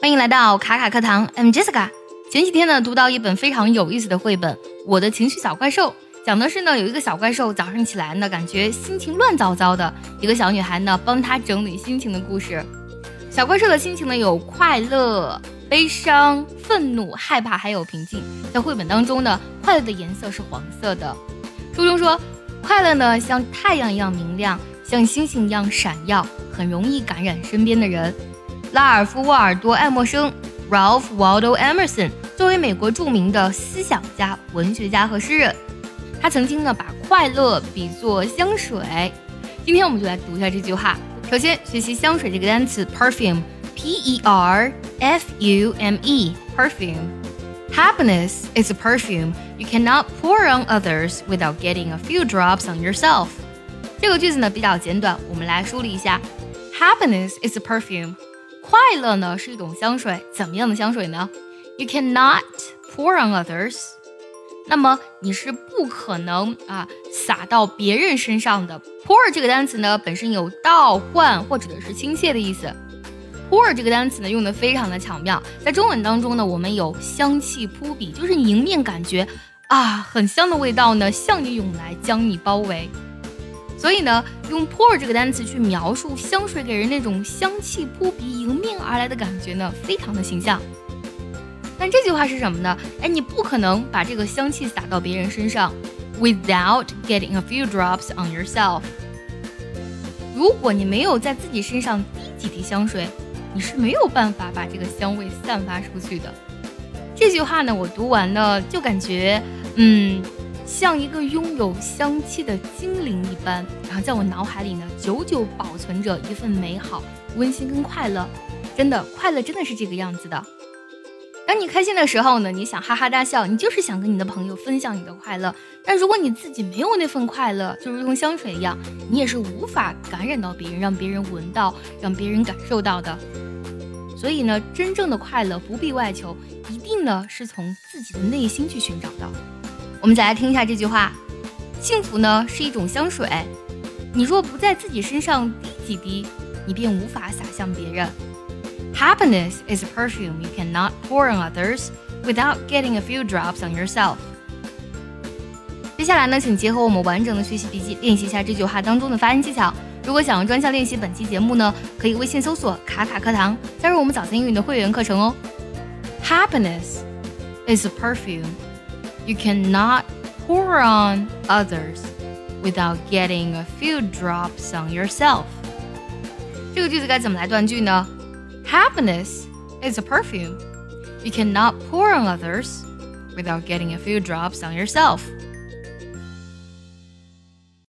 欢迎来到卡卡课堂，I'm Jessica。前几天呢，读到一本非常有意思的绘本《我的情绪小怪兽》，讲的是呢，有一个小怪兽早上起来呢，感觉心情乱糟糟的，一个小女孩呢帮她整理心情的故事。小怪兽的心情呢有快乐、悲伤、愤怒、害怕，还有平静。在绘本当中呢，快乐的颜色是黄色的。书中说，快乐呢像太阳一样明亮，像星星一样闪耀，很容易感染身边的人。拉尔夫·沃尔多·爱默生 （Ralph Waldo Emerson） 作为美国著名的思想家、文学家和诗人，他曾经呢把快乐比作香水。今天我们就来读一下这句话。首先学习香水这个单词，perfume，P-E-R-F-U-M-E，perfume。Happiness is a perfume you cannot pour on others without getting a few drops on yourself。这个句子呢比较简短，我们来梳理一下。Happiness is a perfume。快乐呢是一种香水，怎么样的香水呢？You cannot pour on others，那么你是不可能啊洒到别人身上的。pour 这个单词呢本身有倒灌或者是倾泻的意思。pour 这个单词呢用的非常的巧妙，在中文当中呢我们有香气扑鼻，就是迎面感觉啊很香的味道呢向你涌来，将你包围。所以呢，用 pour 这个单词去描述香水给人那种香气扑鼻、迎面而来的感觉呢，非常的形象。但这句话是什么呢？哎，你不可能把这个香气洒到别人身上，without getting a few drops on yourself。如果你没有在自己身上滴几滴香水，你是没有办法把这个香味散发出去的。这句话呢，我读完呢，就感觉，嗯。像一个拥有香气的精灵一般，然后在我脑海里呢，久久保存着一份美好、温馨跟快乐。真的，快乐真的是这个样子的。当你开心的时候呢，你想哈哈大笑，你就是想跟你的朋友分享你的快乐。但如果你自己没有那份快乐，就如同香水一样，你也是无法感染到别人，让别人闻到，让别人感受到的。所以呢，真正的快乐不必外求，一定呢是从自己的内心去寻找的。我们再来听一下这句话：幸福呢是一种香水，你若不在自己身上滴几滴，你便无法洒向别人。Happiness is a perfume you cannot pour on others without getting a few drops on yourself。接下来呢，请结合我们完整的学习笔记，练习一下这句话当中的发音技巧。如果想要专项练习本期节目呢，可以微信搜索“卡卡课堂”，加入我们早餐英语的会员课程哦。Happiness is a perfume。You cannot pour on others without getting a few drops on yourself. 这个句子该怎么来断句呢？Happiness is a perfume. You cannot pour on others without getting a few drops on yourself.